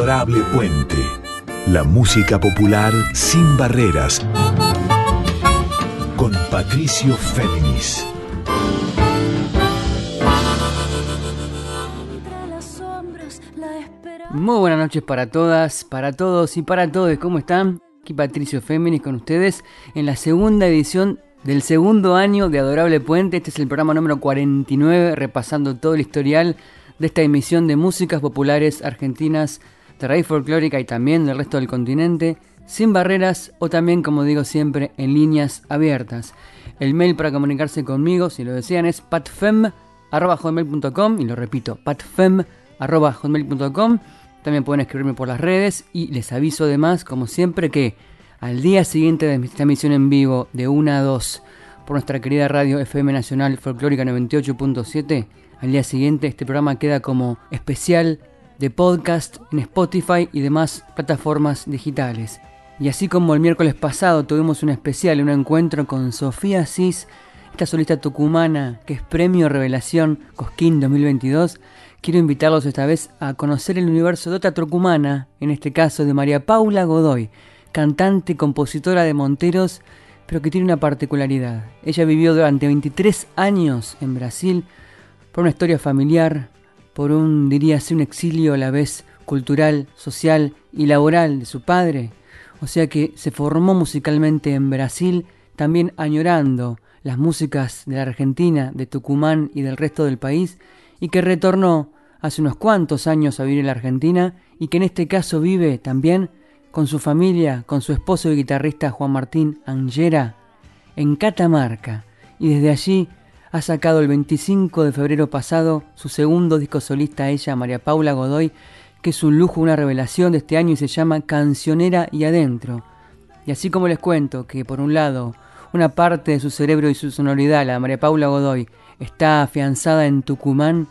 Adorable Puente. La música popular sin barreras. Con Patricio Féminis. Muy buenas noches para todas, para todos y para todos. ¿Cómo están? Aquí Patricio Féminis con ustedes en la segunda edición del segundo año de Adorable Puente. Este es el programa número 49, repasando todo el historial de esta emisión de músicas populares argentinas de folclórica y también del resto del continente, sin barreras o también, como digo siempre, en líneas abiertas. El mail para comunicarse conmigo, si lo desean, es patfem.com y lo repito, patfem.com. También pueden escribirme por las redes y les aviso además, como siempre, que al día siguiente de esta emisión en vivo de 1 a 2 por nuestra querida radio FM Nacional Folclórica 98.7, al día siguiente este programa queda como especial de podcast en Spotify y demás plataformas digitales. Y así como el miércoles pasado tuvimos un especial, un encuentro con Sofía Cis, esta solista tucumana que es Premio Revelación Cosquín 2022, quiero invitarlos esta vez a conocer el universo de otra tucumana, en este caso de María Paula Godoy, cantante y compositora de Monteros, pero que tiene una particularidad. Ella vivió durante 23 años en Brasil, por una historia familiar, por un, diría así, un exilio a la vez cultural, social y laboral de su padre. O sea que se formó musicalmente en Brasil, también añorando las músicas de la Argentina, de Tucumán y del resto del país, y que retornó hace unos cuantos años a vivir en la Argentina y que en este caso vive también con su familia, con su esposo y guitarrista Juan Martín Angera, en Catamarca, y desde allí ha sacado el 25 de febrero pasado su segundo disco solista ella, María Paula Godoy, que es un lujo, una revelación de este año y se llama Cancionera y Adentro. Y así como les cuento que por un lado una parte de su cerebro y su sonoridad, la María Paula Godoy, está afianzada en Tucumán,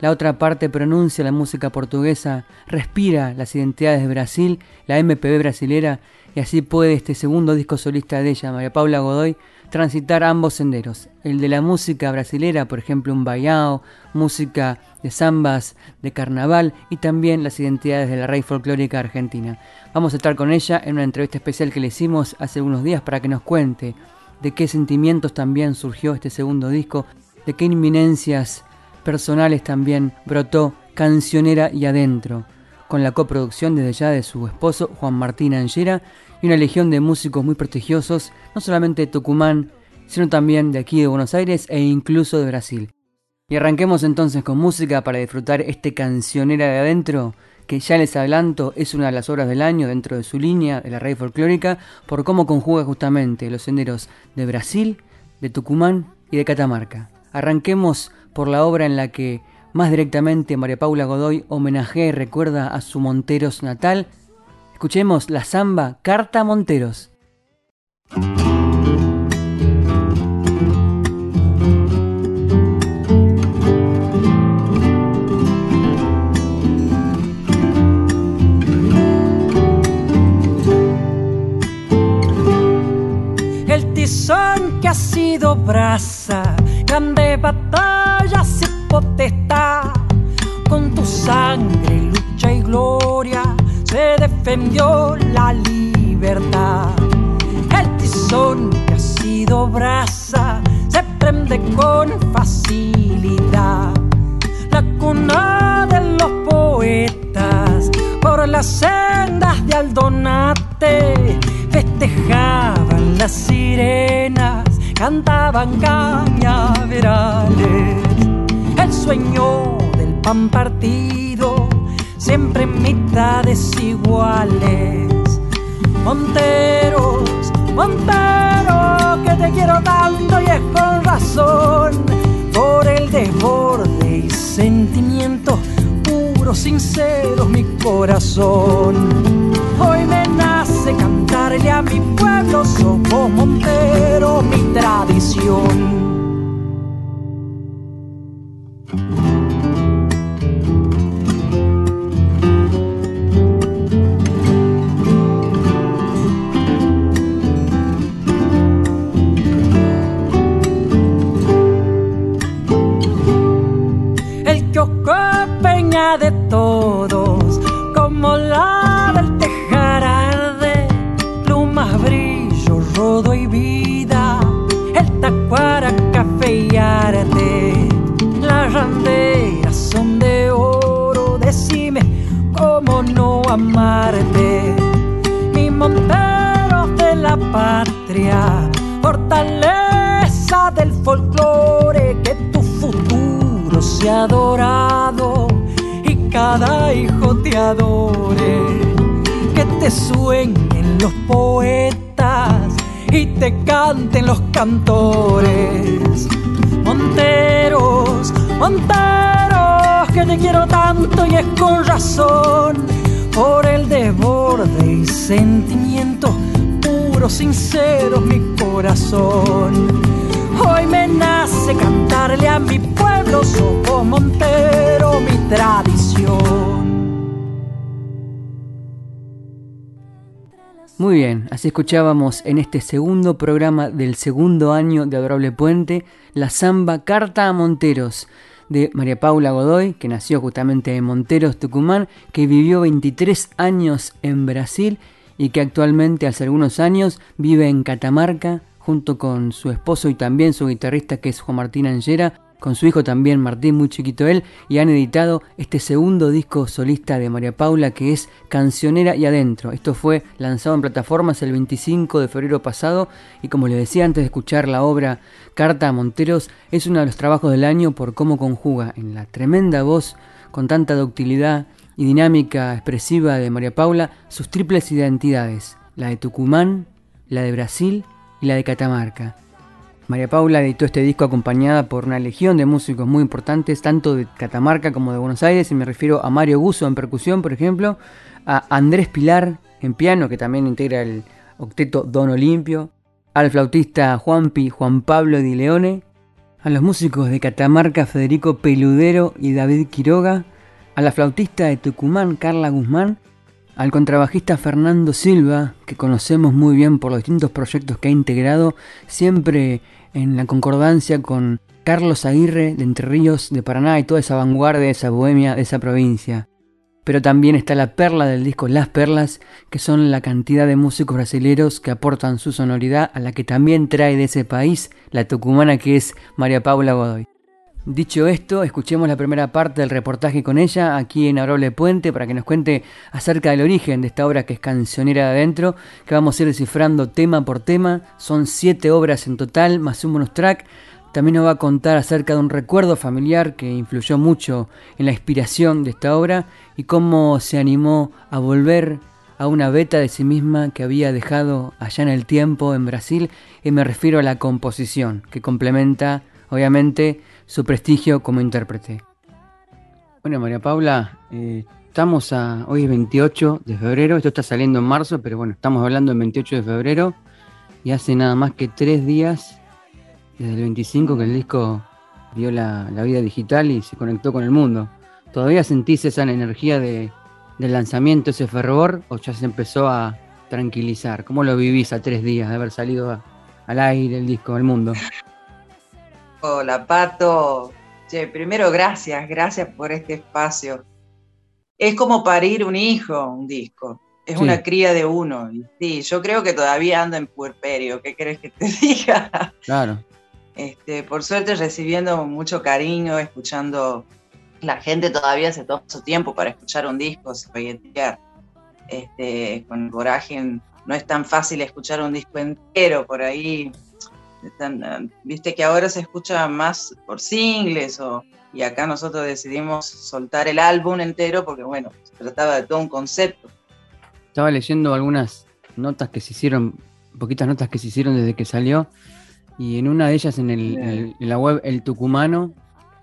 la otra parte pronuncia la música portuguesa, respira las identidades de Brasil, la MPB brasilera, y así puede este segundo disco solista de ella, María Paula Godoy, transitar ambos senderos, el de la música brasilera, por ejemplo un baiao, música de zambas, de carnaval y también las identidades de la raíz folclórica argentina. Vamos a estar con ella en una entrevista especial que le hicimos hace unos días para que nos cuente de qué sentimientos también surgió este segundo disco, de qué inminencias personales también brotó Cancionera y Adentro, con la coproducción desde ya de su esposo Juan Martín Angera y una legión de músicos muy prestigiosos, no solamente de Tucumán, sino también de aquí de Buenos Aires e incluso de Brasil. Y arranquemos entonces con música para disfrutar este cancionera de adentro, que ya les adelanto es una de las obras del año dentro de su línea de la raíz folclórica, por cómo conjuga justamente los senderos de Brasil, de Tucumán y de Catamarca. Arranquemos por la obra en la que más directamente María Paula Godoy homenajea y recuerda a su Monteros natal, Escuchemos la samba Carta Monteros. El tizón que ha sido brasa, grande batalla y potestad, con tu sangre, lucha y gloria se defendió la libertad. El tizón que ha sido brasa se prende con facilidad. La cuna de los poetas por las sendas de Aldonate festejaban las sirenas, cantaban cañaverales. El sueño del pan partido siempre en mitades iguales. Monteros, Montero, que te quiero tanto y es con razón, por el desborde y sentimiento puro, sincero mi corazón. Hoy me nace cantarle a mi pueblo, somos Montero, mi tradición. Sea adorado y cada hijo te adore. Que te sueñen los poetas y te canten los cantores. Monteros, monteros, que te quiero tanto y es con razón por el desborde y sentimientos puros, sinceros, mi corazón. Cantarle a mi pueblo, Montero, mi tradición. Muy bien, así escuchábamos en este segundo programa del segundo año de Adorable Puente la samba Carta a Monteros de María Paula Godoy, que nació justamente en Monteros, Tucumán, que vivió 23 años en Brasil y que actualmente hace algunos años vive en Catamarca junto con su esposo y también su guitarrista que es Juan Martín Angera con su hijo también Martín, muy chiquito él, y han editado este segundo disco solista de María Paula que es Cancionera y Adentro. Esto fue lanzado en plataformas el 25 de febrero pasado y como les decía antes de escuchar la obra Carta a Monteros, es uno de los trabajos del año por cómo conjuga en la tremenda voz con tanta ductilidad y dinámica expresiva de María Paula sus triples identidades, la de Tucumán, la de Brasil y la de Catamarca. María Paula editó este disco acompañada por una legión de músicos muy importantes, tanto de Catamarca como de Buenos Aires, y me refiero a Mario Guso en percusión, por ejemplo, a Andrés Pilar en piano, que también integra el octeto Don Olimpio, al flautista Juanpi Juan Pablo Di Leone, a los músicos de Catamarca Federico Peludero y David Quiroga, a la flautista de Tucumán Carla Guzmán, al contrabajista Fernando Silva, que conocemos muy bien por los distintos proyectos que ha integrado, siempre en la concordancia con Carlos Aguirre de Entre Ríos de Paraná y toda esa vanguardia, esa bohemia de esa provincia. Pero también está la perla del disco Las Perlas, que son la cantidad de músicos brasileros que aportan su sonoridad a la que también trae de ese país la tucumana que es María Paula Godoy. Dicho esto, escuchemos la primera parte del reportaje con ella aquí en Aroble Puente para que nos cuente acerca del origen de esta obra que es Cancionera de Adentro, que vamos a ir descifrando tema por tema. Son siete obras en total, más un bonus track. También nos va a contar acerca de un recuerdo familiar que influyó mucho en la inspiración de esta obra y cómo se animó a volver a una beta de sí misma que había dejado allá en el tiempo en Brasil y me refiero a la composición que complementa obviamente su prestigio como intérprete. Bueno, María Paula, eh, estamos a. Hoy es 28 de febrero, esto está saliendo en marzo, pero bueno, estamos hablando del 28 de febrero y hace nada más que tres días, desde el 25, que el disco vio la, vida digital y se conectó con el mundo. ¿Todavía sentís esa energía de, del lanzamiento, ese fervor, o ya se empezó a tranquilizar? ¿Cómo lo vivís a tres días de haber salido al aire el disco, al mundo? Hola, Pato. Che, primero, gracias, gracias por este espacio. Es como parir un hijo, un disco. Es una cría de uno. sí, yo creo que todavía anda en puerperio. ¿Qué querés que te diga? Claro. Este, por suerte recibiendo mucho cariño, escuchando. La gente todavía se toma su tiempo para escuchar un disco, se Este, con coraje no es tan fácil escuchar un disco entero por ahí Viste que ahora se escucha más por singles o, y acá nosotros decidimos soltar el álbum entero porque, bueno, se trataba de todo un concepto. Estaba leyendo algunas notas que se hicieron, poquitas notas que se hicieron desde que salió, y en una de ellas en, el, la web El Tucumano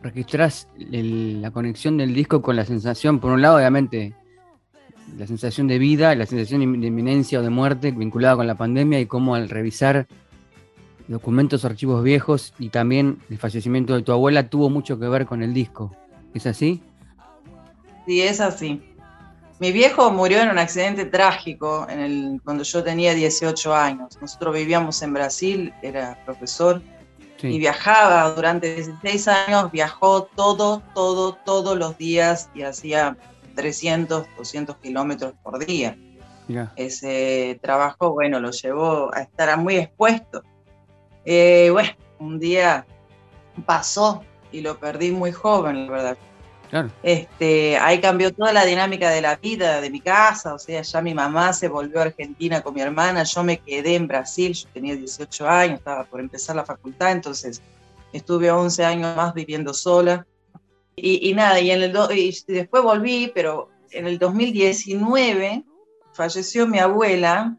registras la conexión del disco con la sensación, por un lado, obviamente, la sensación de vida, la sensación de inminencia o de muerte vinculada con la pandemia y cómo al revisar documentos, archivos viejos y también el fallecimiento de tu abuela tuvo mucho que ver con el disco. ¿Es así? Sí, es así. Mi viejo murió en un accidente trágico en el, cuando yo tenía 18 años. Nosotros vivíamos en Brasil, era profesor, y viajaba durante 16 años, viajó todo, todo, todos los días y hacía 300, 200 kilómetros por día. Ese trabajo, bueno, lo llevó a estar muy expuesto. Eh, bueno, un día pasó y lo perdí muy joven, la verdad. Este, ahí cambió toda la dinámica de la vida de mi casa, o sea, ya mi mamá se volvió a Argentina con mi hermana, yo me quedé en Brasil, yo tenía 18 años, estaba por empezar la facultad, entonces estuve 11 años más viviendo sola. Y, nada, y, en el y después volví, pero en el 2019 falleció mi abuela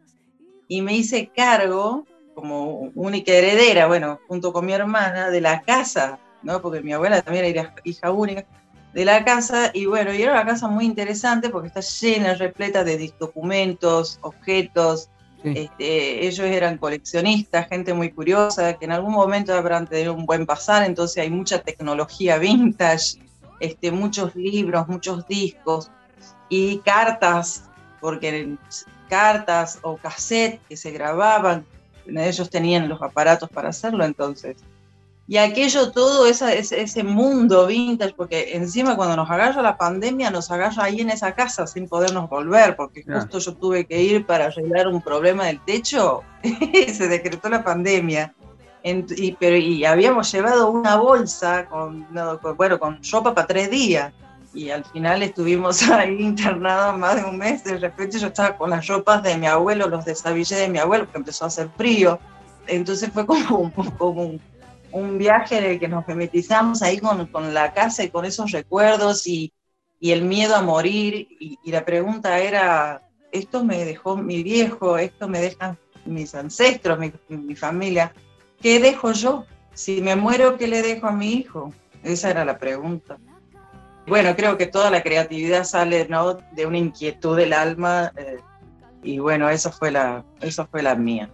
y me hice cargo como única heredera, bueno, junto con mi hermana, de la casa, ¿no? Porque mi abuela también era hija única de la casa y bueno, y era una casa muy interesante porque está llena, repleta de documentos, objetos. Este, ellos eran coleccionistas, gente muy curiosa, que en algún momento habrán tenido un buen pasar, entonces hay mucha tecnología vintage, este, muchos libros, muchos discos y cartas, porque cartas o cassette que se grababan, ellos tenían los aparatos para hacerlo entonces y aquello todo, ese, ese, mundo vintage, porque encima cuando nos agarra la pandemia, nos agarra ahí en esa casa sin podernos volver, porque justo yo tuve que ir para arreglar un problema del techo, se decretó la pandemia. y, pero, y habíamos llevado una bolsa con, bueno, con ropa para tres días. Y al final estuvimos ahí internados más de un mes. De repente yo estaba con las ropas de mi abuelo, los desabillé de mi abuelo, porque empezó a hacer frío. Entonces fue como, como un un viaje en el que nos mimetizamos ahí con, con la casa y con esos recuerdos y, y el miedo a morir. Y, la pregunta era, esto me dejó mi viejo, esto me dejan mis ancestros, mi, mi, familia, ¿qué dejo yo? Si me muero, ¿qué le dejo a mi hijo? Esa era la pregunta. Bueno, creo que toda la creatividad sale de una inquietud del alma eh, y bueno, eso fue la, eso fue la mía.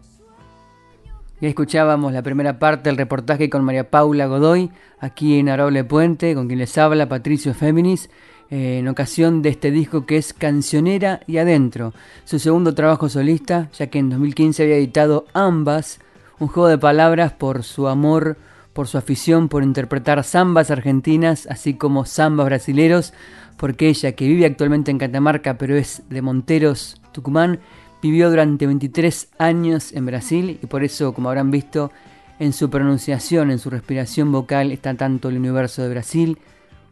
Ya escuchábamos la primera parte del reportaje con María Paula Godoy, aquí en Arable Puente, con quien les habla Patricio Féminis, eh, en ocasión de este disco que es Cancionera y Adentro, su segundo trabajo solista, ya que en 2015 había editado Ambas, un juego de palabras por su amor, por su afición por interpretar zambas argentinas, así como zambas brasileros, porque ella, que vive actualmente en Catamarca, pero es de Monteros, Tucumán, Vivió durante 23 años en Brasil y por eso, como habrán visto, en su pronunciación, en su respiración vocal está tanto el universo de Brasil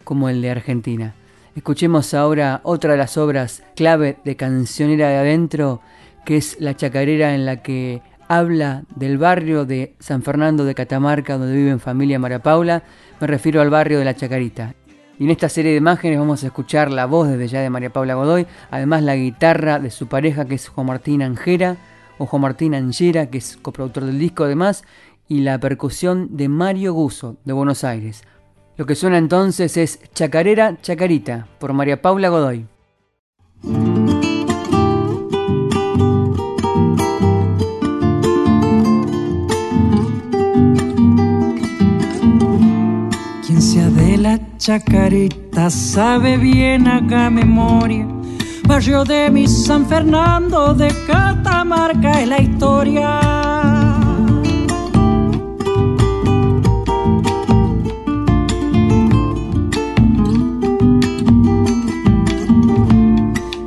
como el de Argentina. Escuchemos ahora otra de las obras clave de Cancionera de Adentro, que es La Chacarera en la que habla del barrio de San Fernando de Catamarca, donde vive en familia Mara Paula. Me refiero al barrio de La Chacarita. Y en esta serie de imágenes vamos a escuchar la voz desde ya de María Paula Godoy, además la guitarra de su pareja que es Juan Martín Angera, o Juan Martín Angera, que es coproductor del disco además, y la percusión de Mario Guso, de Buenos Aires. Lo que suena entonces es Chacarera Chacarita, por María Paula Godoy. Chacarita sabe bien haga memoria. Barrio de mi San Fernando de Catamarca es la historia.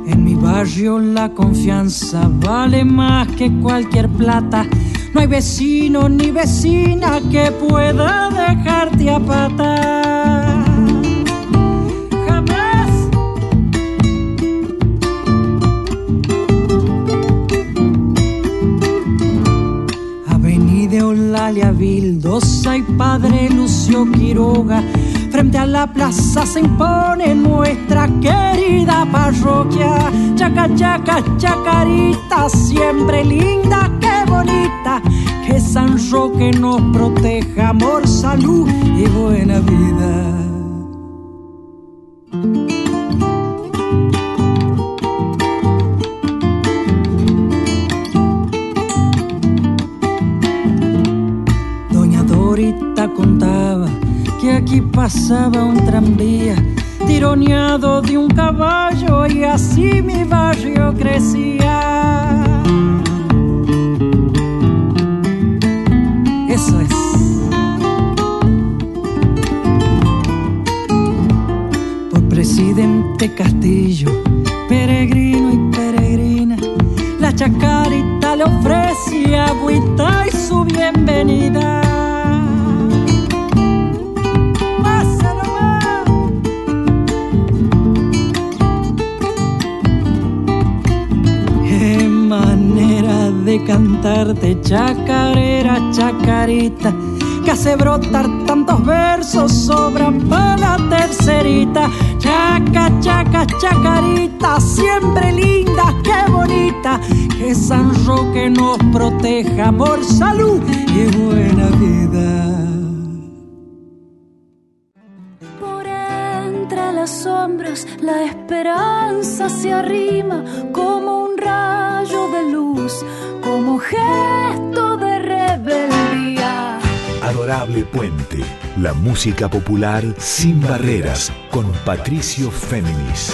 En mi barrio la confianza vale más que cualquier plata. No hay vecino ni vecina que pueda dejarte a. Eulalia Vildosa y Padre Lucio Quiroga. Frente a la plaza se impone nuestra querida parroquia. Chaca, chaca, chacarita, siempre linda, qué bonita. Que San Roque nos proteja, amor, salud y buena vida. Aquí pasaba un tranvía tironeado de un caballo y así mi barrio crecía. Eso es. Por presidente Castillo, peregrino y peregrina, la chacarita le ofrecía agüita y su bienvenida. De cantarte chacarera, chacarita, que hace brotar tantos versos, sobran para la tercera blancas chacaritas, siempre lindas, qué bonita. Que San Roque nos proteja, amor, salud y buena vida. Por entre las sombras, la esperanza se arrima como un rayo gesto de rebeldía. Adorable Puente, la música popular sin barreras, con Patricio Féminis.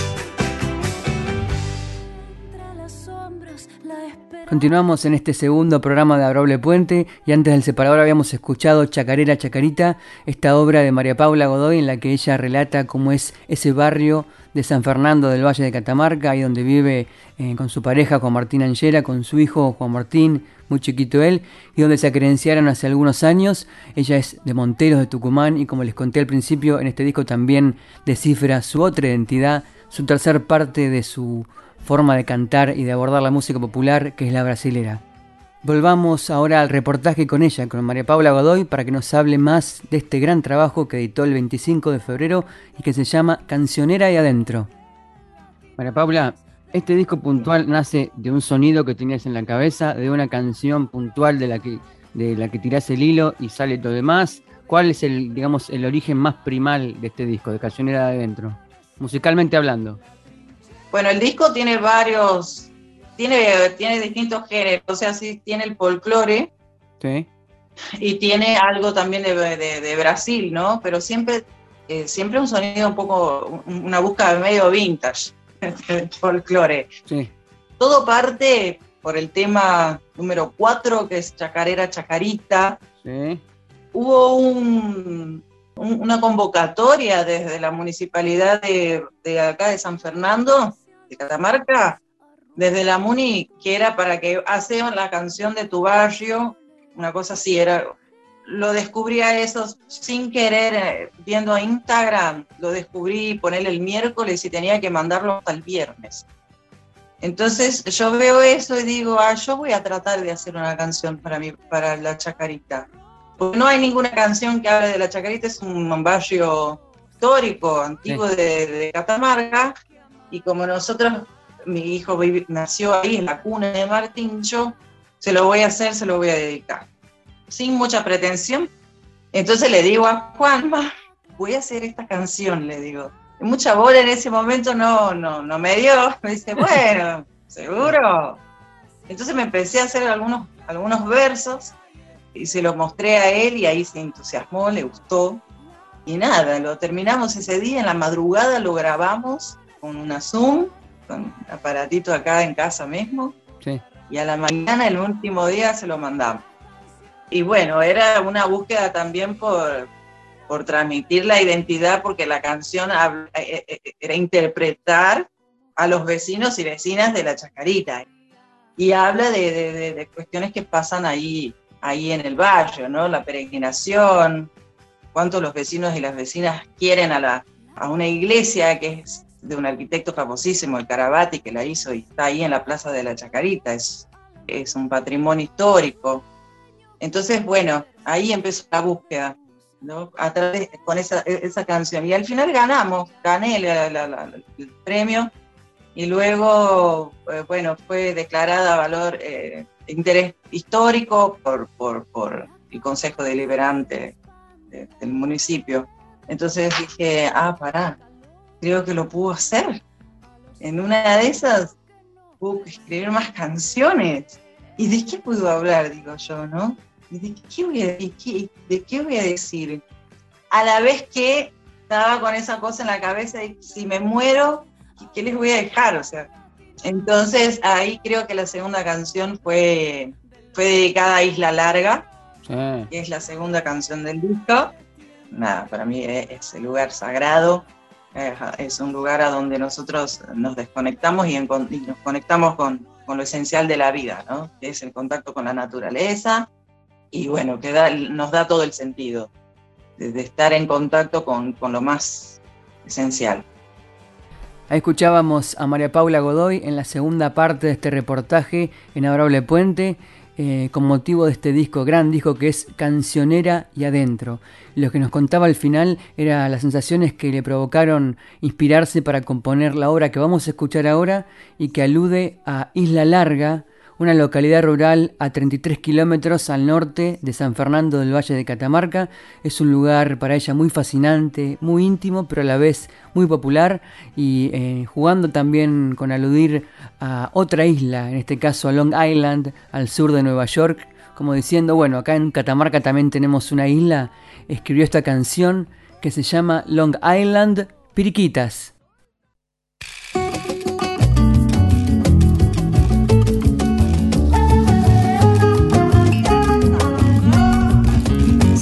Continuamos en este segundo programa de Adorable Puente y antes del separador habíamos escuchado Chacarera Chacarita, esta obra de María Paula Godoy en la que ella relata cómo es ese barrio de San Fernando del Valle de Catamarca, ahí donde vive eh, con su pareja Juan Martín Angera, con su hijo Juan Martín, muy chiquito él, y donde se acredenciaron hace algunos años. Ella es de Monteros de Tucumán y como les conté al principio, en este disco también descifra su otra identidad, su tercer parte de su forma de cantar y de abordar la música popular, que es la brasilera. Volvamos ahora al reportaje con ella, con María Paula Godoy, para que nos hable más de este gran trabajo que editó el 25 de febrero y que se llama Cancionera y Adentro. María Paula, este disco puntual nace de un sonido que tenías en la cabeza, de una canción puntual de la que, de la que tirás el hilo y sale todo demás. ¿Cuál es el, digamos, el origen más primal de este disco, de Cancionera de Adentro? Musicalmente hablando. Bueno, el disco tiene varios, tiene, tiene distintos géneros, o sea, sí tiene el folclore. Sí. Y tiene algo también de, Brasil, ¿no? Pero siempre, eh, siempre un sonido un poco, una búsqueda medio vintage. folclore. Todo parte por el tema número 4, que es Chacarera Chacarita. Hubo una convocatoria desde la municipalidad de, acá de San Fernando, de Catamarca, desde la MUNI, que era para que hacemos la canción de tu barrio, una cosa así, era lo descubrí a eso sin querer, eh, viendo a Instagram, lo descubrí ponerle el miércoles y tenía que mandarlo hasta el viernes. Entonces yo veo eso y digo, ah, yo voy a tratar de hacer una canción para, mí, para la Chacarita. Porque no hay ninguna canción que hable de la Chacarita, es un barrio histórico, antiguo de, de, Catamarca, y como nosotros, mi hijo nació ahí en la cuna de Martín, yo se lo voy a hacer, se lo voy a dedicar sin mucha pretensión. Entonces le digo a Juanma, voy a hacer esta canción, le digo. mucha bola en ese momento no, no, no me dio. Me dice, bueno, seguro. Entonces me empecé a hacer algunos, algunos versos y se los mostré a él y ahí se entusiasmó, le gustó. Y nada, lo terminamos ese día, en la madrugada lo grabamos con una Zoom, con un aparatito acá en casa mismo. Y a la mañana, el último día, se lo mandamos y bueno, era una búsqueda también por, transmitir la identidad, porque la canción eh, eh, eh, era interpretar a los vecinos y vecinas de la Chacarita. Y habla de, cuestiones que pasan ahí, ahí en el barrio, ¿no? La peregrinación, cuánto los vecinos y las vecinas quieren a, la, a una iglesia que es de un arquitecto famosísimo, el Carabati, que la hizo y está ahí en la Plaza de la Chacarita. Es, es un patrimonio histórico entonces, bueno, ahí empezó la búsqueda, ¿no? A través, con esa, esa canción. Y al final ganamos, gané el premio y luego, eh, bueno, fue declarada valor eh, interés histórico por, por, por, el Consejo Deliberante del municipio. Entonces dije, ah, pará, creo que lo puedo hacer. En una de esas puedo escribir más canciones. ¿Y de qué puedo hablar? Digo yo, ¿no? ¿De qué voy a, de qué voy a decir? A la vez que estaba con esa cosa en la cabeza de si me muero, ¿qué les voy a dejar? O sea, entonces ahí creo que la segunda canción fue, fue dedicada a Isla Larga, que es la segunda canción del disco. Nada, para mí es, el lugar sagrado, es, un lugar a donde nosotros nos desconectamos y, nos conectamos con, con, lo esencial de la vida, ¿no? que es el contacto con la naturaleza, y bueno, que nos da todo el sentido de, estar en contacto con, lo más esencial. Ahí escuchábamos a María Paula Godoy en la segunda parte de este reportaje en Adorable Puente eh, con motivo de este disco, gran disco que es Cancionera y Adentro. Lo que nos contaba al final era las sensaciones que le provocaron inspirarse para componer la obra que vamos a escuchar ahora y que alude a Isla Larga, una localidad rural a 33 kilómetros al norte de San Fernando del Valle de Catamarca. Es un lugar para ella muy fascinante, muy íntimo, pero a la vez muy popular y eh, jugando también con aludir a otra isla, en este caso a Long Island, al sur de Nueva York, como diciendo, bueno, acá en Catamarca también tenemos una isla, escribió esta canción que se llama Long Island Piriquitas.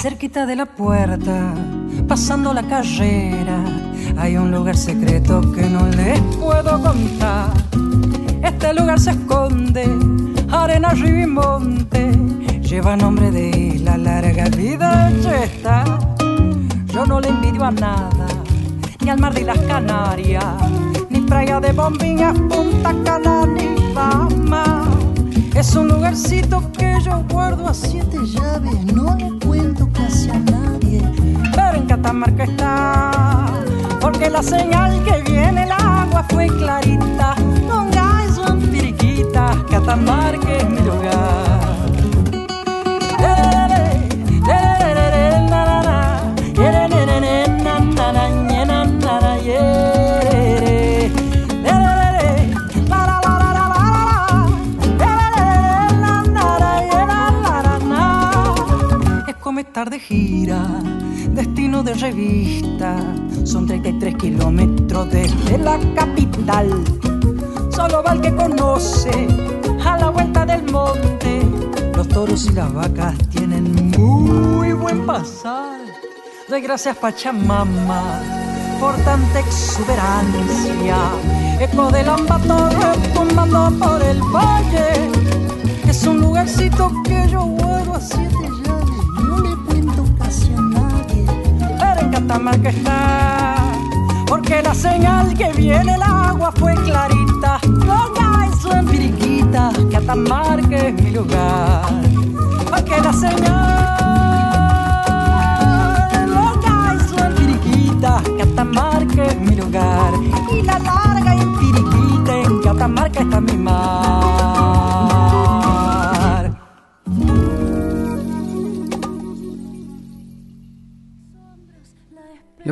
Cerquita de la puerta, pasando la carrera, hay un lugar secreto que no les puedo contar. Este lugar se esconde, arena, río y monte, lleva nombre de la larga vida está. Yo no le envidio a nada, ni al mar de las Canarias, ni playa de bombillas, Punta Cana, ni fama. Es un lugarcito que yo guardo a siete llaves, no le cuento a nadie. Pero en Catamarca está, porque la señal que viene el agua fue clarita. Donde son piriquitas, Catamarca es Son 33 kilómetros desde la capital. Solo va el que conoce a la vuelta del monte. Los toros y las vacas tienen muy buen pasar. Doy gracias Pachamama por tanta exuberancia. Eco del ambato retumbando por el valle. Es un lugarcito que yo vuelvo a siete Catamarca está, porque la señal que viene el agua fue clarita. No Island, Piriquita, Catamarca es mi lugar, porque la señal, Long Island, Piriquita, Catamarca es mi lugar, y la larga y Piriquita, en Catamarca está mi mar.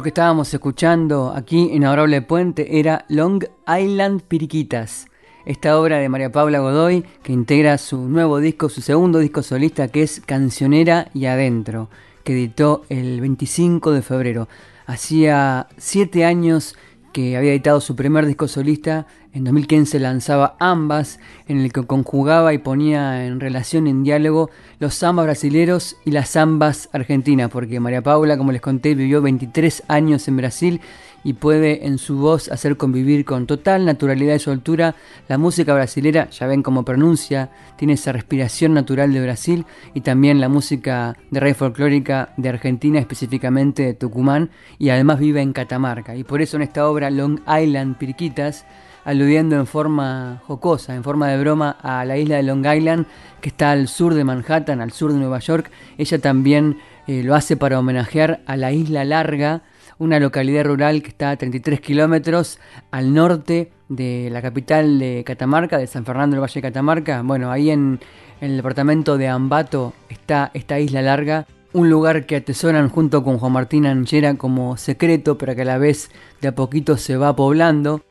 Lo que estábamos escuchando aquí en Adorable Puente era Long Island Piriquitas, esta obra de María Paula Godoy que integra su nuevo disco, su segundo disco solista que es Cancionera y Adentro, que editó el 25 de febrero. Hacía siete años que había editado su primer disco solista, en 2015 lanzaba Ambas, en el que conjugaba y ponía en relación, en diálogo, los zambas brasileros y las zambas argentinas, porque María Paula, como les conté, vivió 23 años en Brasil y puede en su voz hacer convivir con total naturalidad y soltura la música brasilera, ya ven cómo pronuncia, tiene esa respiración natural de Brasil y también la música de rey folclórica de Argentina, específicamente de Tucumán, y además vive en Catamarca. Y por eso en esta obra Long Island Pirquitas, aludiendo en forma jocosa, en forma de broma a la isla de Long Island, que está al sur de Manhattan, al sur de Nueva York, ella también eh, lo hace para homenajear a la isla larga, una localidad rural que está a 33 kilómetros al norte de la capital de Catamarca, de San Fernando del Valle de Catamarca. Bueno, ahí en, el departamento de Ambato está esta isla larga, un lugar que atesoran junto con Juan Martín Anchera como secreto, pero que a la vez de a poquito se va poblando.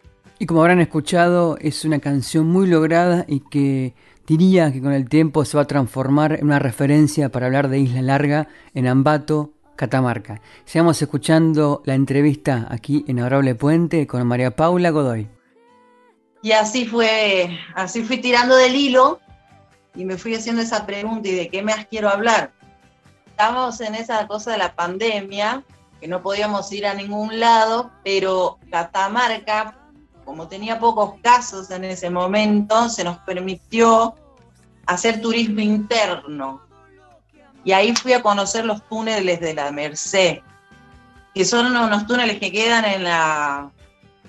Y como habrán escuchado, es una canción muy lograda y que diría que con el tiempo se va a transformar en una referencia para hablar de Isla Larga en Ambato, Catamarca. Sigamos escuchando la entrevista aquí en Adorable Puente con María Paula Godoy. Y así fue, así fui tirando del hilo y me fui haciendo esa pregunta y de qué más quiero hablar. Estábamos en esa cosa de la pandemia, que no podíamos ir a ningún lado, pero Catamarca, como tenía pocos casos en ese momento, se nos permitió hacer turismo interno y ahí fui a conocer los túneles de la Merced, que son unos túneles que quedan en la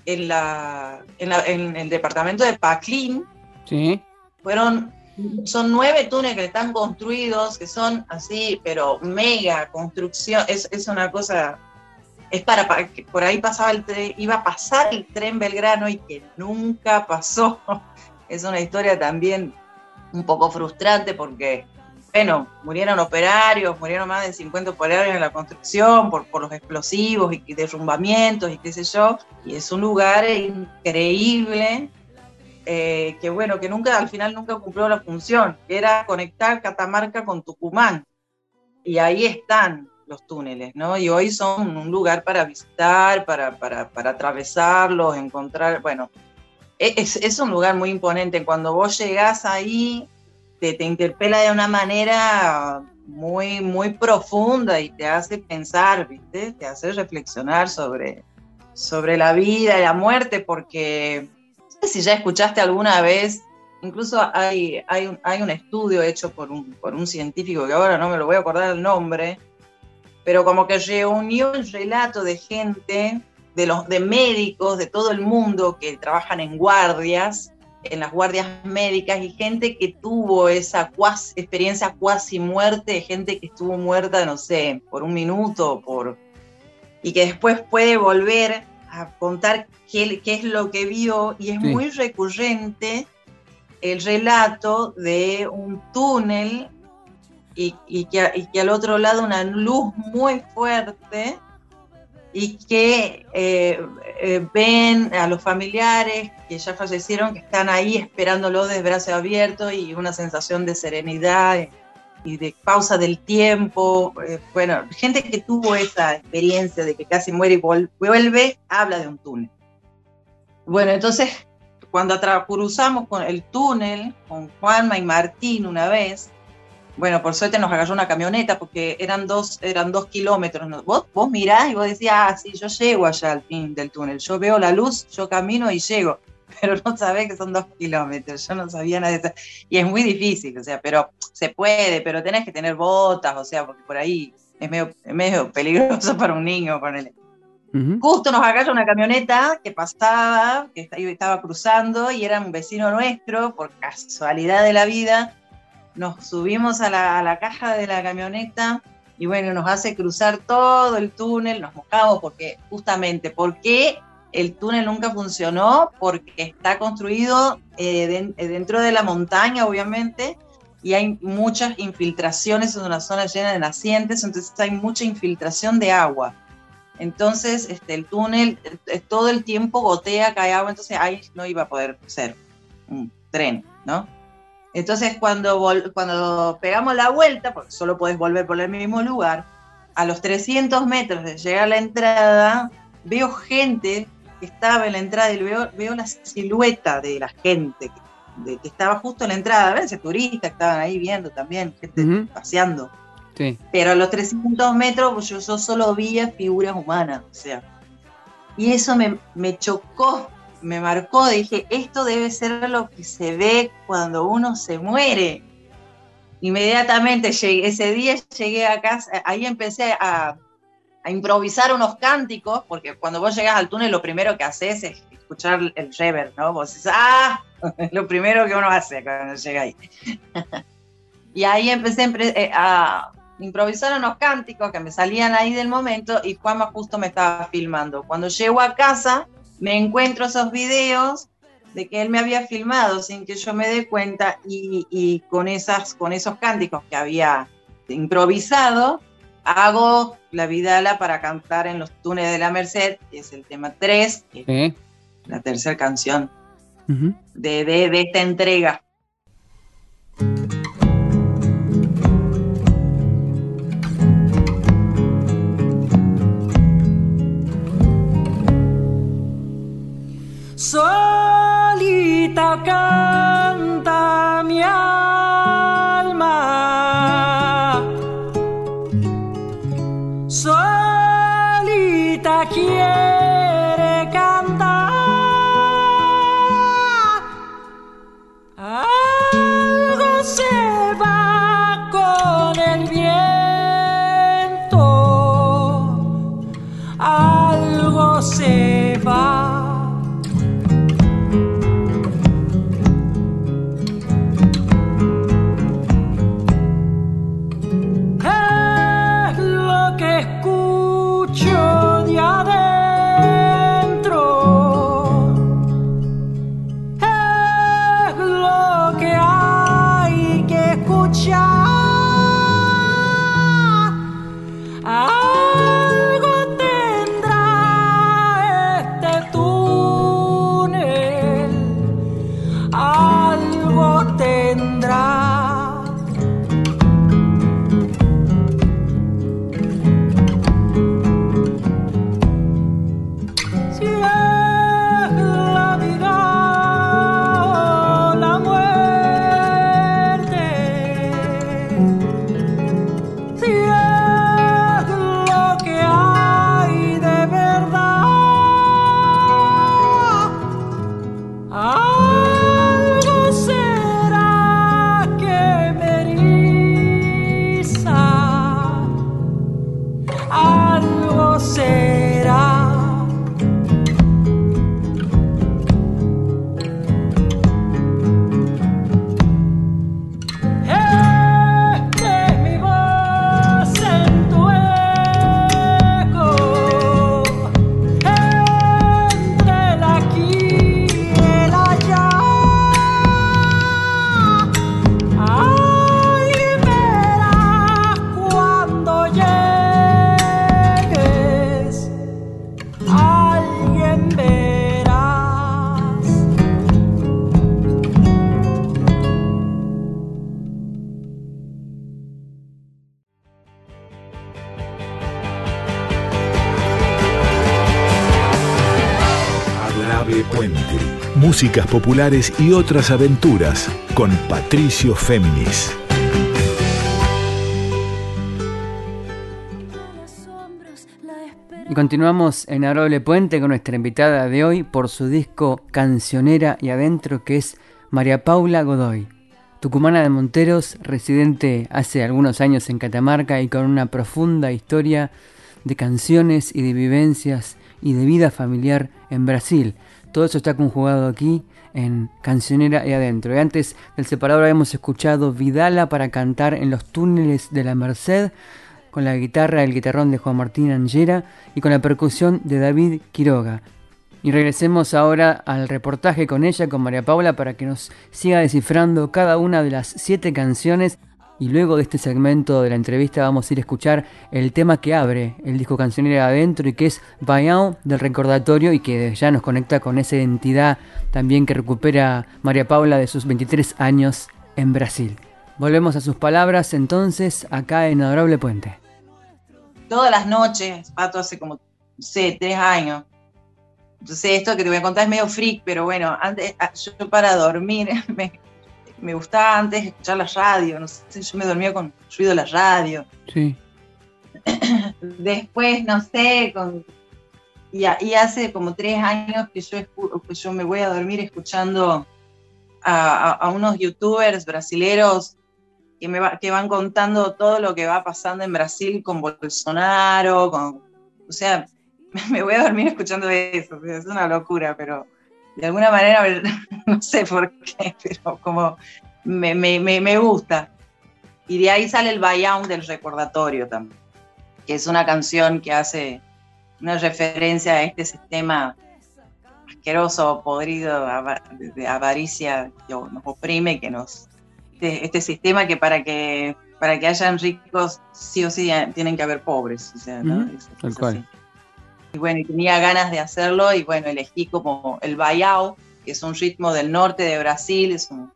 en, la, en, el departamento de Paclín. Sí. Fueron son nueve túneles que están construidos, que son así, pero mega construcción. Es, es una cosa, es para, que por ahí pasaba el tren, iba a pasar el tren Belgrano y que nunca pasó. Es una historia también un poco frustrante porque, bueno, murieron operarios, murieron más de 50 operarios en la construcción por, por los explosivos y derrumbamientos y qué sé yo. Y es un lugar increíble eh, que bueno, que nunca, al final nunca cumplió la función, que era conectar Catamarca con Tucumán. Y ahí están los túneles, ¿no? Y hoy son un lugar para visitar, para, para, para atravesarlos, encontrar, bueno, e, es, es, un lugar muy imponente. Cuando vos llegás ahí, te, te interpela de una manera muy, muy profunda y te hace pensar, ¿viste? Te hace reflexionar sobre, sobre la vida y la muerte, porque si ya escuchaste alguna vez, incluso hay, hay, un, hay un estudio hecho por un, por un científico que ahora no me lo voy a acordar el nombre, pero como que reunió el relato de gente, de, los, de médicos de todo el mundo que trabajan en guardias, en las guardias médicas y gente que tuvo esa experiencia cuasi muerte, gente que estuvo muerta, no sé, por un minuto, por, y que después puede volver a contar qué, qué, es lo que vio y es muy recurrente el relato de un túnel y, y, que, y, que, al otro lado una luz muy fuerte y que eh, eh, ven a los familiares que ya fallecieron, que están ahí esperándolo desde brazos abiertos y una sensación de serenidad y de pausa del tiempo. Eh, bueno, gente que tuvo esa experiencia de que casi muere y vuelve, habla de un túnel. Bueno, entonces, cuando cruzamos con el túnel, con Juanma y Martín una vez, bueno, por suerte nos agarró una camioneta porque eran dos, eran dos kilómetros. Vos, vos mirás y vos decías, ah, sí, yo llego allá al fin del túnel. Yo veo la luz, yo camino y llego pero no sabés que son dos kilómetros, yo no sabía nada de eso. Y es muy difícil, o sea, pero se puede, pero tenés que tener botas, o sea, porque por ahí es medio, medio peligroso para un niño, ponele. Justo nos agarra una camioneta que pasaba, que estaba cruzando y era un vecino nuestro, por casualidad de la vida. Nos subimos a la, caja de la camioneta y bueno, nos hace cruzar todo el túnel, nos mojamos porque justamente, porque el túnel nunca funcionó porque está construido eh, eh, dentro de la montaña, obviamente, y hay muchas infiltraciones, en una zona llena de nacientes, entonces hay mucha infiltración de agua. Entonces, este, el túnel eh, todo el tiempo gotea, cae agua, entonces ahí no iba a poder ser un tren, ¿no? Entonces, cuando, cuando pegamos la vuelta, porque solo puedes volver por el mismo lugar, a los 300 metros de llegar a la entrada, veo gente que estaba en la entrada y veo, veo la silueta de la gente que, de, que estaba justo en la entrada. A veces turistas que estaban ahí viendo también, gente paseando. Sí. Pero a los 300 metros yo, yo, solo veía figuras humanas, o sea. Y eso me, me chocó, me marcó. Dije, esto debe ser lo que se ve cuando uno se muere. Inmediatamente llegué, ese día llegué a casa, ahí empecé a, improvisar unos cánticos, porque cuando vos llegas al túnel lo primero que haces es escuchar el reverb, ¿no? Vos dices, ¡ah! lo primero que uno hace cuando llega ahí. y ahí empecé eh, a improvisar unos cánticos que me salían ahí del momento y Juanma justo me estaba filmando. Cuando llego a casa me encuentro esos videos de que él me había filmado sin que yo me dé cuenta y, y con, esas, con esos cánticos que había improvisado, hago la Vidala para cantar en los túneles de la Merced, que es el tema 3, la tercera canción de, de, de esta entrega. Músicas populares y otras aventuras con Patricio Féminis. Y continuamos en Arroble Puente con nuestra invitada de hoy por su disco Cancionera y Adentro, que es María Paula Godoy. Tucumana de Monteros, residente hace algunos años en Catamarca y con una profunda historia de canciones y de vivencias y de vida familiar en Brasil. Todo eso está conjugado aquí en Cancionera y Adentro. Y antes del separador hemos escuchado Vidala para cantar en los túneles de la Merced con la guitarra, el guitarrón de Juan Martín Angera y con la percusión de David Quiroga. Y regresemos ahora al reportaje con ella, con María Paula, para que nos siga descifrando cada una de las siete canciones. Y luego de este segmento de la entrevista vamos a ir a escuchar el tema que abre el disco Cancionera Adentro y que es Baião del recordatorio y que ya nos conecta con esa identidad también que recupera María Paula de sus 23 años en Brasil. Volvemos a sus palabras entonces acá en Adorable Puente todas las noches, Pato hace como, no sé, tres años. Entonces esto que te voy a contar es medio freak, pero bueno, antes, ah, yo para dormir me, gustaba antes escuchar la radio, no sé, yo me dormía con ruido de la radio. Sí. Después, no sé, con, y, hace como tres años que yo, que yo me voy a dormir escuchando a, a unos youtubers brasileros que, me que van contando todo lo que va pasando en Brasil con Bolsonaro, con, o sea, me voy a dormir escuchando eso, es una locura, pero de alguna manera, no sé por qué, pero como me, me, me gusta. Y de ahí sale el Bayam del recordatorio también, que es una canción que hace una referencia a este sistema asqueroso, podrido, de avaricia que nos oprime, que nos este, este, sistema que para que para que hayan ricos sí o sí tienen que haber pobres. O sea, ¿no? Y bueno, y tenía ganas de hacerlo y bueno, elegí como el baião, que es un ritmo del norte de Brasil, es un,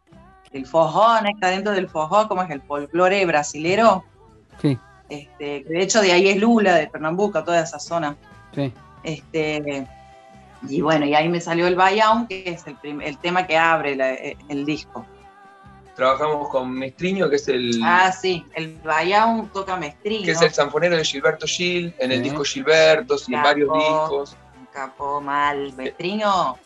el fojón, está dentro del fojón, como es el folclore brasilero. Sí. Este, de hecho, de ahí es Lula, de Pernambuco, toda esa zona. Sí. Este, y bueno, y ahí me salió el baião, que es el, el tema que abre el disco trabajamos con Mestriño, que es el. Ah, sí, el Bayão toca Mestriño. Que es el sanfonero de Gilberto Gil, en el disco Gilberto, y en varios discos. Capó mal. Mestriño.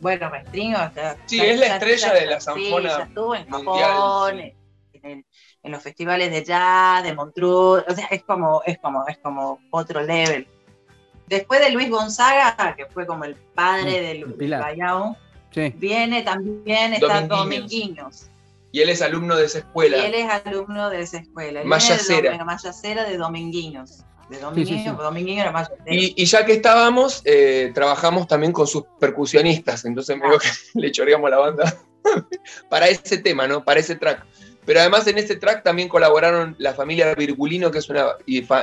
Bueno, Mestriño. Sí, es la estrella de la sanfona. Sí, ya estuvo en Japón, en, en, los festivales de jazz, de Montreux. O sea, es como, es como, es como otro level. Después de Luis Gonzaga, que fue como el padre del, Bayão, viene también, está Dominguinhos. Y él es alumno de esa escuela. Y él es alumno de esa escuela. Mayacera. Mayacera de Dominguinos. De Dominguinos, Dominguino era Mayacera. Y, ya que estábamos, eh, trabajamos también con sus percusionistas. Entonces me ah. que le choreamos la banda para ese tema, ¿no? Para ese track. Pero además en ese track también colaboraron la familia Virgulino, que es una,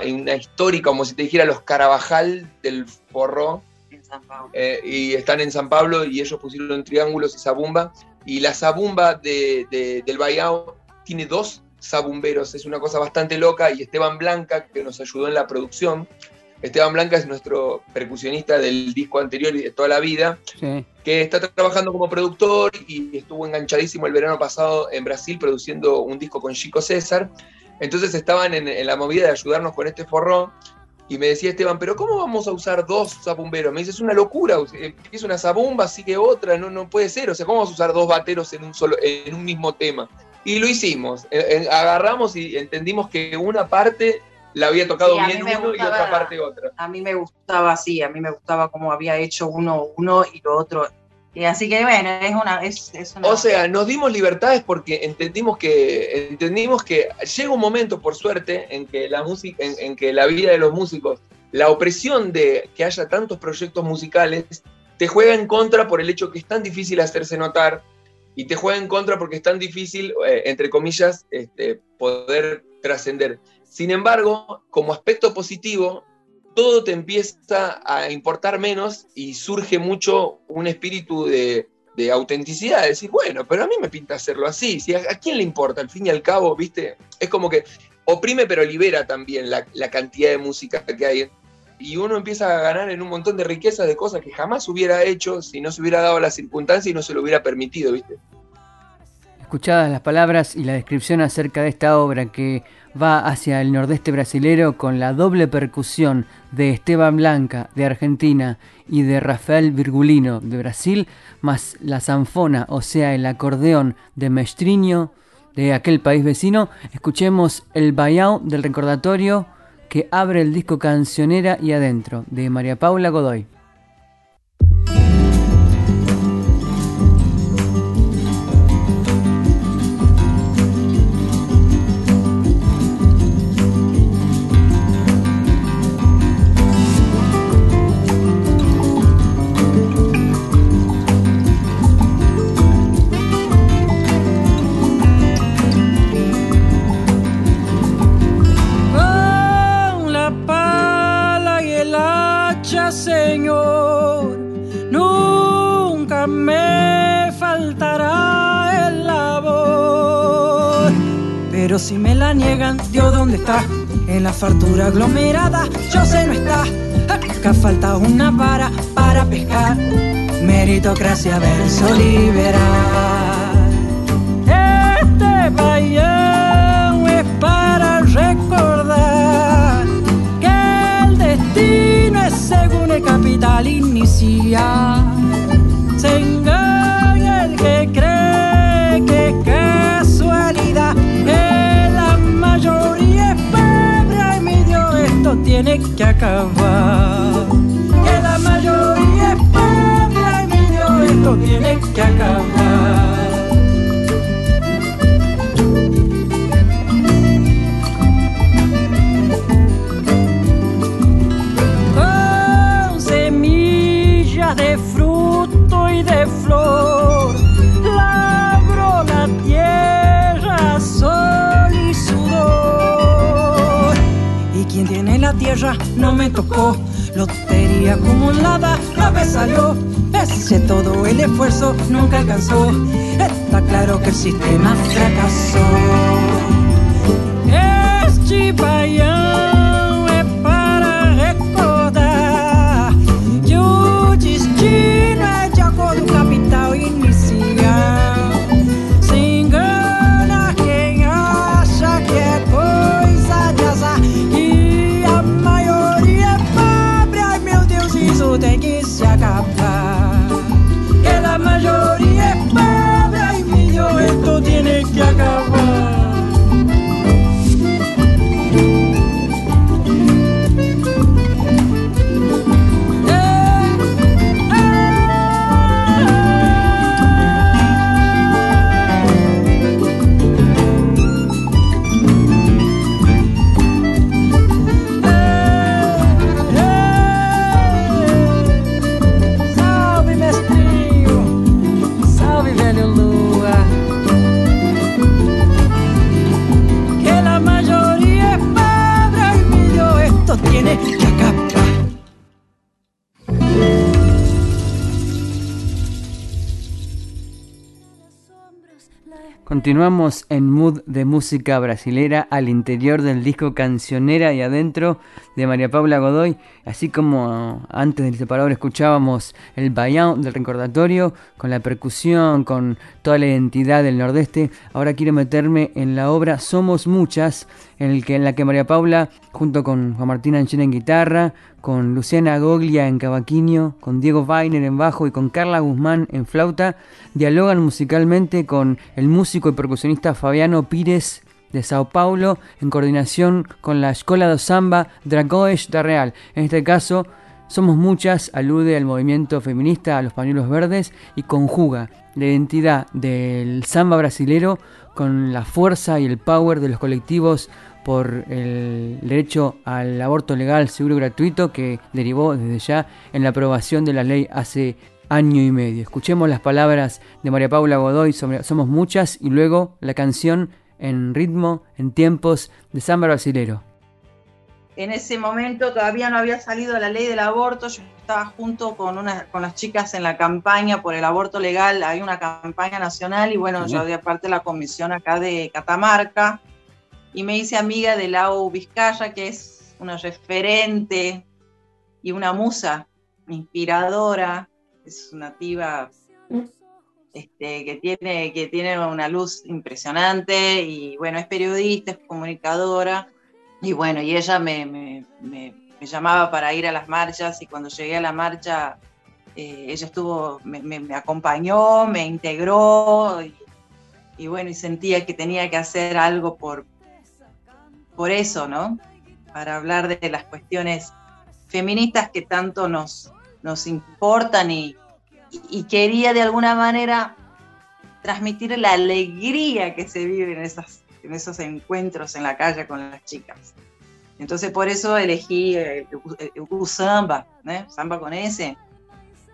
una histórica, como si te dijera los Carabajal del Forró. En San Pablo. Eh, y están en San Pablo y ellos pusieron triángulos y zabumba. Y la zabumba de, del Bayao tiene dos zabumberos, es una cosa bastante loca. Y Esteban Blanca, que nos ayudó en la producción. Esteban Blanca es nuestro percusionista del disco anterior y de toda la vida, que está trabajando como productor y estuvo enganchadísimo el verano pasado en Brasil produciendo un disco con Chico César. Entonces estaban en, en la movida de ayudarnos con este forró y me decía Esteban, pero ¿cómo vamos a usar dos zabumberos? Me dice, es una locura, es una zabumba, sigue otra, no, no puede ser. O sea, ¿cómo vamos a usar dos bateros en un, solo, en un mismo tema? Y lo hicimos. Eh, eh, agarramos y entendimos que una parte la había tocado bien uno y otra parte otra. A mí me gustaba así, a mí me gustaba cómo había hecho uno uno y lo otro y así que bueno, es una, es, O sea, nos dimos libertades porque entendimos que, entendimos que llega un momento, por suerte, en que la música, en, que la vida de los músicos, la opresión de que haya tantos proyectos musicales, te juega en contra por el hecho que es tan difícil hacerse notar y te juega en contra porque es tan difícil, eh, entre comillas, este, poder trascender. Sin embargo, como aspecto positivo, todo te empieza a importar menos y surge mucho un espíritu de, autenticidad, de decir, bueno, pero a mí me pinta hacerlo así, a, quién le importa, al fin y al cabo, viste, es como que oprime pero libera también la, cantidad de música que hay. y uno empieza a ganar en un montón de riquezas de cosas que jamás hubiera hecho si no se hubiera dado la circunstancia y no se lo hubiera permitido, ¿viste? Escuchadas las palabras y la descripción acerca de esta obra que va hacia el nordeste brasilero con la doble percusión de Esteban Blanca de Argentina y de Rafael Virgulino de Brasil, más la zanfona, o sea, el acordeón de Mestriño de aquel país vecino, escuchemos el Bayao del recordatorio que abre el disco Cancionera y Adentro de María Paula Godoy. Pero si me la niegan, Dios, ¿dónde está? En la fartura aglomerada, yo sé no está. Acá falta una vara para pescar. Meritocracia verso liberal. Este bayón es para recordar que el destino es según el capital inicial. Tiene que acabar. Que la mayoría es pobre y mi esto tiene que acabar. Me tocó. Lotería acumulada, la vez salió. Ese todo el esfuerzo nunca alcanzó. Está claro que el sistema fracasó. Continuamos en mood de música brasilera al interior del disco Cancionera y adentro de María Paula Godoy, así como antes del separador escuchábamos el bayán del recordatorio con la percusión, con toda la identidad del nordeste. Ahora quiero meterme en la obra Somos Muchas, en, el que, en la que María Paula, junto con Juan Martín Anchina en guitarra, con Luciana Goglia en cavaquinho, con Diego Weiner en bajo y con Carla Guzmán en flauta, dialogan musicalmente con el músico y percusionista Fabiano Pires de Sao Paulo en coordinación con la Escola de Samba Dragoes da Real. En este caso, Somos Muchas alude al movimiento feminista, a los pañuelos verdes y conjuga la identidad del samba brasilero con la fuerza y el power de los colectivos por el derecho al aborto legal, seguro y gratuito que derivó desde ya en la aprobación de la ley hace año y medio. Escuchemos las palabras de María Paula Godoy sobre Somos Muchas y luego la canción en ritmo, en tiempos de samba brasilero. En ese momento todavía no había salido la ley del aborto, yo estaba junto con, una, con las chicas en la campaña por el aborto legal, hay una campaña nacional y bueno, yo de aparte la comisión acá de Catamarca y me hice amiga de Lau Vizcaya, que es una referente y una musa inspiradora, es una este, que, tiene, que tiene una luz impresionante y bueno, es periodista, es comunicadora. Y bueno, y ella me, llamaba para ir a las marchas y cuando llegué a la marcha, eh, ella estuvo, me, acompañó, me integró y, bueno, y sentía que tenía que hacer algo por, por eso, ¿no? Para hablar de las cuestiones feministas que tanto nos, nos importan y, quería de alguna manera transmitir la alegría que se vive en, esas, en esos encuentros en la calle con las chicas. Entonces por eso elegí el, samba, ¿eh? samba con S,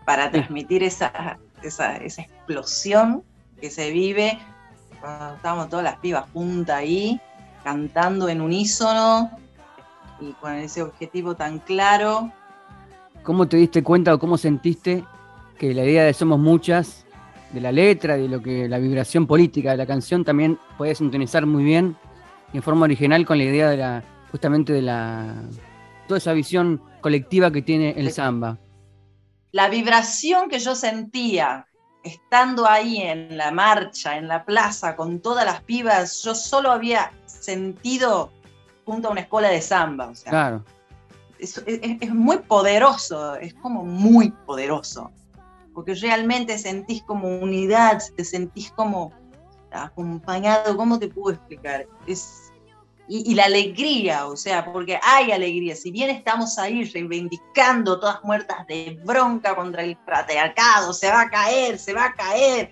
para transmitir esa, esa, esa, explosión que se vive cuando estamos todas las pibas juntas ahí, cantando en unísono y con ese objetivo tan claro ¿Cómo te diste cuenta o cómo sentiste que la idea de Somos Muchas, de la letra, de lo que la vibración política de la canción también puede sintonizar muy bien en forma original con la idea de la justamente de la toda esa visión colectiva que tiene el samba? La vibración que yo sentía estando ahí en la marcha, en la plaza, con todas las pibas, yo solo había sentido junto a una escuela de samba. O sea, claro es, muy poderoso, es como muy poderoso, porque realmente sentís como unidad, te sentís como acompañado, ¿cómo te puedo explicar? Es, y, la alegría, o sea, porque hay alegría, si bien estamos ahí reivindicando todas muertas de bronca contra el patriarcado, se va a caer, se va a caer,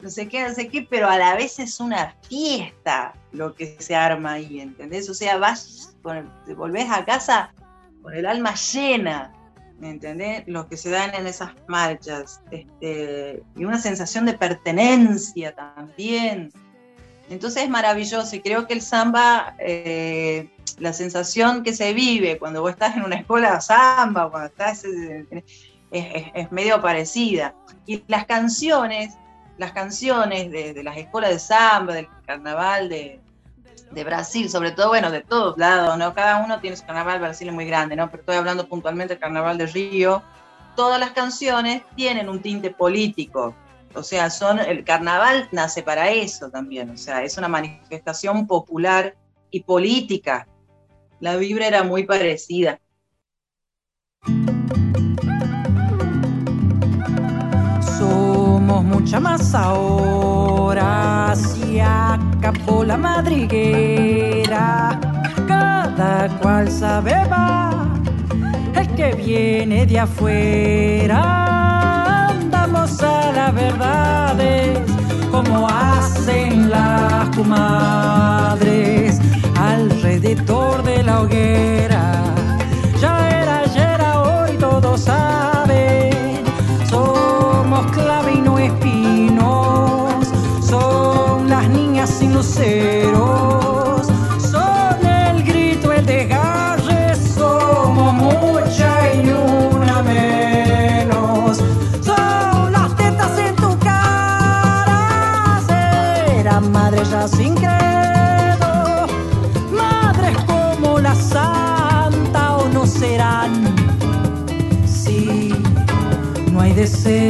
no sé qué, no sé qué, pero a la vez es una fiesta lo que se arma ahí, ¿entendés? O sea, vas, te volvés a casa con el alma llena, ¿me entendés? Lo que se dan en esas marchas, este, y una sensación de pertenencia también. Entonces es maravilloso y creo que el samba, eh, la sensación que se vive cuando vos estás en una escuela de samba, cuando estás, es, es, medio parecida. Y las canciones, las canciones de, las escuelas de samba, del carnaval de, de Brasil, sobre todo, bueno, de todos lados, ¿no? Cada uno tiene su carnaval, Brasil es muy grande, ¿no? Pero estoy hablando puntualmente del carnaval de Río. Todas las canciones tienen un tinte político, o sea, son, el carnaval nace para eso también, o sea, es una manifestación popular y política. La vibra era muy parecida. Mucha más ahora, si acabó la madriguera, cada cual sabe va, el que viene de afuera, andamos a la verdades, como hacen las comadres, alrededor de la hoguera, ya era ayer, hoy todos saben, somos clave luceros, son el grito, el desgarre, somos mucha y una menos, son las tetas en tu cara, será madre ya sin credo, madres como la santa o no serán, si no hay deseo.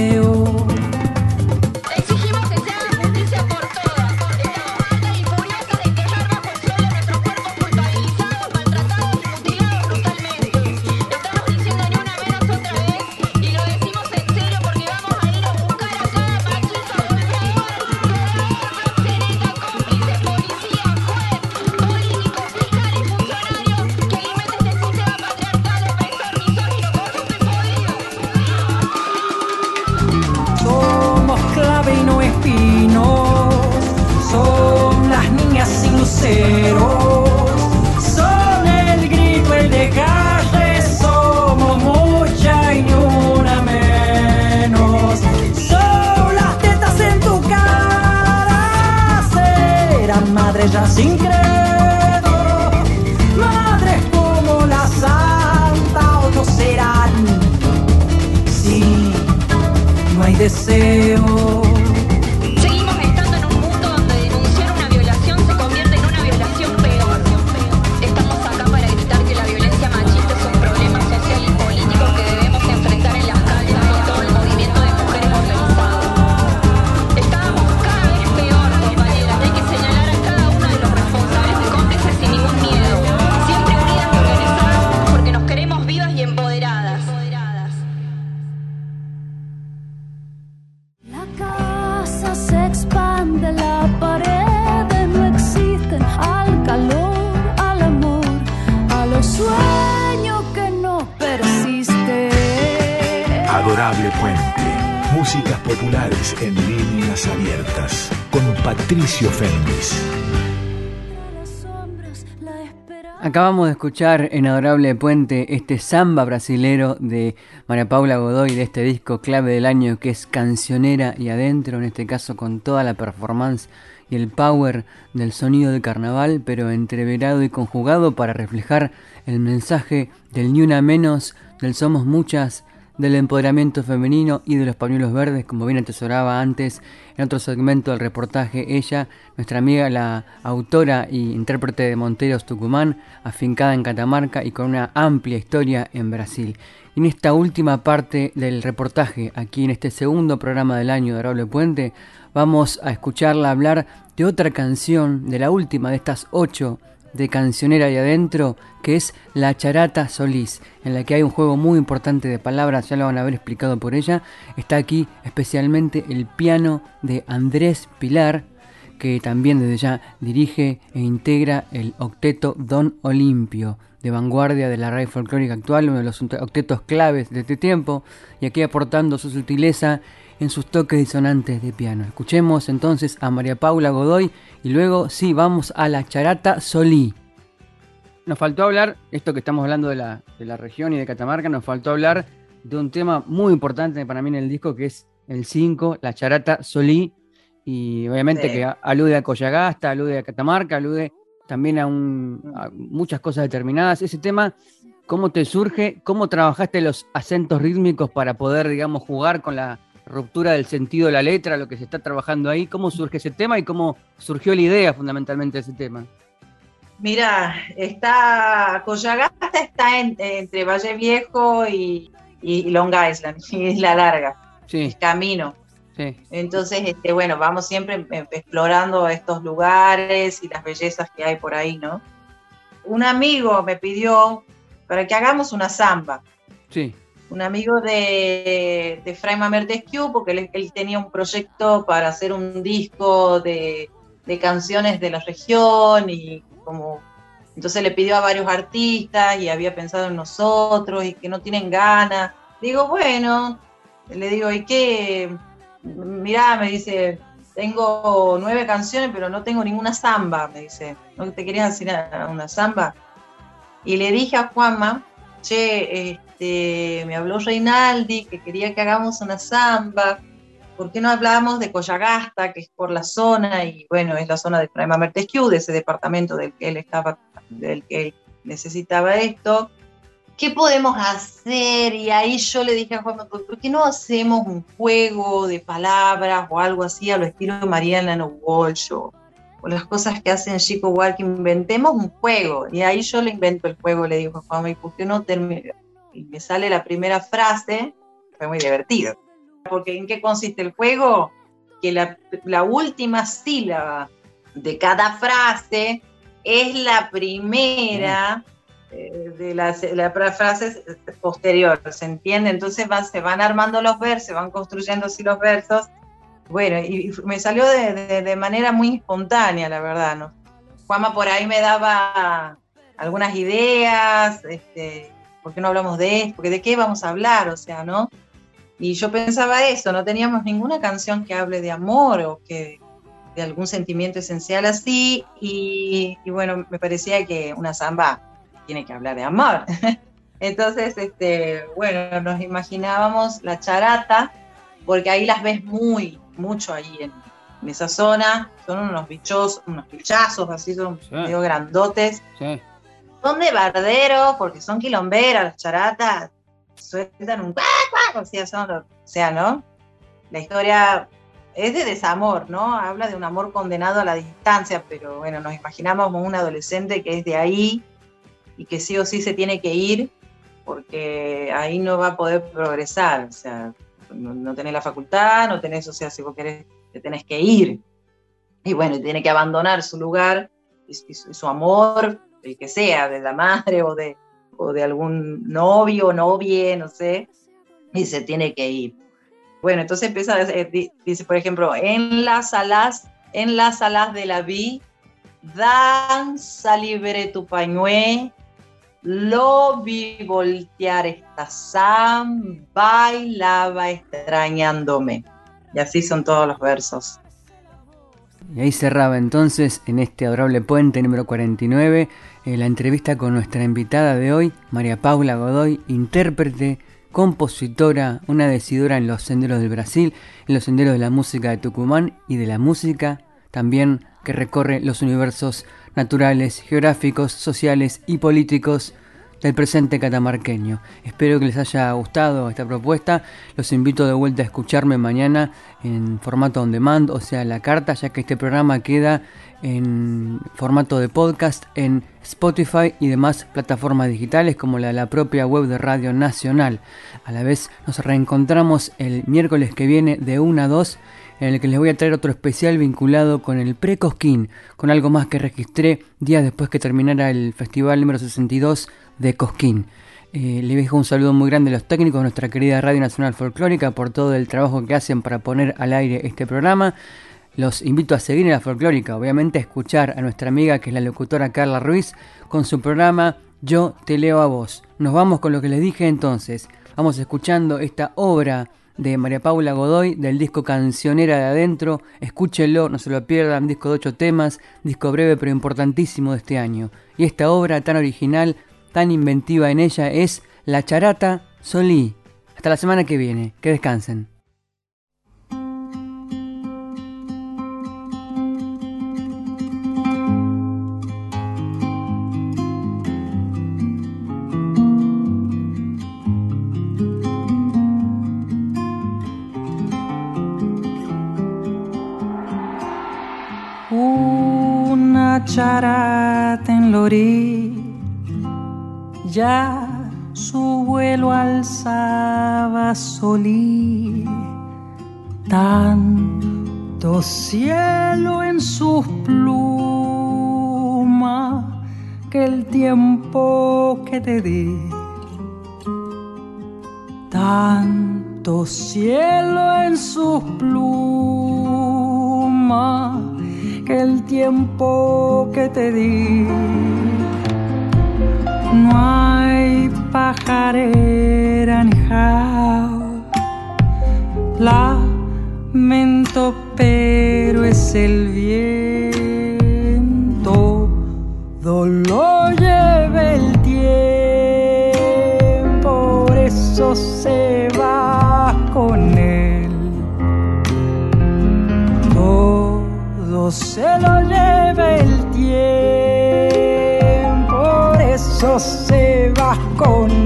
Adorable Puente. Músicas populares en líneas abiertas. Con Patricio Fernández. Acabamos de escuchar en Adorable Puente este samba brasilero de María Paula Godoy de este disco clave del año que es Cancionera y Adentro, en este caso con toda la performance y el power del sonido de carnaval, pero entreverado y conjugado para reflejar el mensaje del ni una menos, del somos muchas, del empoderamiento femenino y de los pañuelos verdes, como bien atesoraba antes en otro segmento del reportaje ella, nuestra amiga, la autora y intérprete de Monteros Tucumán, afincada en Catamarca y con una amplia historia en Brasil. En esta última parte del reportaje, aquí en este segundo programa del año de Arable Puente, vamos a escucharla hablar de otra canción, de la última de estas ocho de Cancionera y Adentro, que es La Charata Solís, en la que hay un juego muy importante de palabras, ya lo van a haber explicado por ella. Está aquí especialmente el piano de Andrés Pilar, que también desde ya dirige e integra el octeto Don Olimpio, de vanguardia de la raíz folclórica actual, uno de los octetos claves de este tiempo, y aquí aportando su sutileza en sus toques disonantes de piano. Escuchemos entonces a María Paula Godoy y luego sí, vamos a la charata Solí. Nos faltó hablar, esto que estamos hablando de la, de la región y de Catamarca, nos faltó hablar de un tema muy importante para mí en el disco que es el 5, la charata Solí, y obviamente Sí. que alude a Coyagasta, alude a Catamarca, alude también a, un- a muchas cosas determinadas. Ese tema, ¿cómo te surge? ¿Cómo trabajaste los acentos rítmicos para poder, digamos, jugar con la ruptura del sentido de la letra, lo que se está trabajando ahí? ¿Cómo surge ese tema y cómo surgió la idea fundamentalmente de ese tema? Mira, está Coyagasta está en- entre Valle Viejo y, y Long Island, y Isla Larga, Sí, camino. sí, Entonces, este, bueno, vamos siempre eh, explorando estos lugares y las bellezas que hay por ahí, ¿no? Un amigo me pidió para que hagamos una samba. sí, Un amigo de, de Mamertescu, porque él, tenía un proyecto para hacer un disco de, canciones de la región y como entonces le pidió a varios artistas y había pensado en nosotros y que no tienen ganas. Digo, bueno, le digo, ¿y qué? Mirá, me dice, tengo nueve canciones, pero no tengo ninguna samba, me dice. ¿No te querías hacer una samba? Y le dije a Juanma, che, este, me habló Reinaldi que quería que hagamos una samba. ¿Por qué no hablábamos de Coyagasta, que es por la zona? Y bueno, es la zona de Fray Mamertescu, de ese departamento del que él estaba, del que él necesitaba esto. ¿Qué podemos hacer? Y ahí yo le dije a Juanma, ¿por qué no hacemos un juego de palabras o algo así a lo estilo de Mariana Walsh o, las cosas que hacen Chico Walk? Inventemos un juego. Y ahí yo le invento el juego, le digo a Juanma, ¿y por qué no termina? Y me sale la primera frase, fue muy divertido. Porque ¿en qué consiste el juego? Que la, última sílaba de cada frase es la primera eh, de la, la frase posterior, ¿se entiende? Entonces van, se van armando los versos, se van construyendo así los versos. Bueno, y, me salió de, manera muy espontánea, la verdad, ¿no? Juanma por ahí me daba algunas ideas, este, ¿por qué no hablamos de esto? De qué vamos a hablar, o sea, ¿no? Y yo pensaba eso, no teníamos ninguna canción que hable de amor o que de algún sentimiento esencial así, y, y bueno, me parecía que una samba tiene que hablar de amor. Entonces, este, bueno, nos imaginábamos la charata, porque ahí las ves muy, mucho ahí en, en esa zona, son unos bichos, unos bichazos, así son sí. medio grandotes. Sí. Son de bardero, porque son quilomberas, las charatas, sueltan un o sea, son, o sea, ¿no? La historia es de desamor, ¿no? Habla de un amor condenado a la distancia, pero bueno, nos imaginamos como un adolescente que es de ahí y que sí o sí se tiene que ir porque ahí no va a poder progresar, o sea, no, no tenés la facultad, no tenés, o sea, si vos querés, te tenés que ir. Y bueno, tiene que abandonar su lugar y, su amor, el que sea, de la madre o de, o de algún novio novie, no sé, y se tiene que ir. Bueno, entonces empieza, dice, por ejemplo, en las alas, en las alas de la vi, danza libre tu pañué, Lo vi voltear esta Sam, bailaba extrañándome. Y así son todos los versos. Y ahí cerraba entonces en este adorable puente número 49 eh, la entrevista con nuestra invitada de hoy, María Paula Godoy, intérprete, compositora, una decidora en los senderos del Brasil, en los senderos de la música de Tucumán y de la música también que recorre los universos naturales, geográficos, sociales y políticos del presente catamarqueño. Espero que les haya gustado esta propuesta. Los invito de vuelta a escucharme mañana en formato on demand, o sea, la carta, ya que este programa queda en formato de podcast en Spotify y demás plataformas digitales como la, la propia web de Radio Nacional. A la vez nos reencontramos el miércoles que viene de 1 a 2 en el que les voy a traer otro especial vinculado con el pre-Cosquín, con algo más que registré días después que terminara el festival número 62 de Cosquín. Eh, le dejo un saludo muy grande a los técnicos de nuestra querida Radio Nacional Folclórica por todo el trabajo que hacen para poner al aire este programa. Los invito a seguir en la folclórica, obviamente a escuchar a nuestra amiga que es la locutora Carla Ruiz con su programa Yo te leo a vos. Nos vamos con lo que les dije entonces. Vamos escuchando esta obra de María Paula Godoy del disco Cancionera de Adentro. Escúchenlo, no se lo pierdan, disco de ocho temas, disco breve pero importantísimo de este año. Y esta obra tan original, tan inventiva en ella es La Charata Solí. Hasta la semana que viene, que descansen. Una charata en ya su vuelo alzaba solí, tanto cielo en sus plumas que el tiempo que te di, tanto cielo en sus plumas que el tiempo que te di. No hay pajarera ni jaula, lamento, pero es el viento, lo lleva el tiempo, por eso se va con él. Todo se lo se va con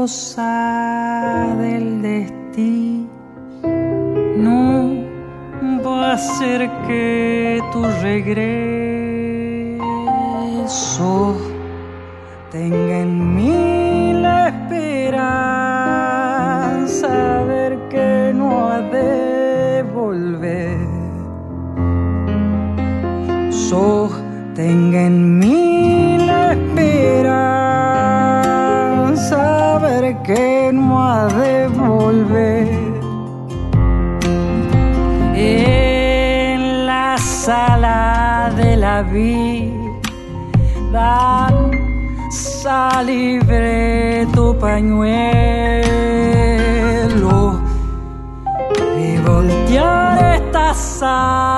cosa del destino. Va a ser que tu regreso tenga en mí sala libre tu pañuelo y voltear esta samba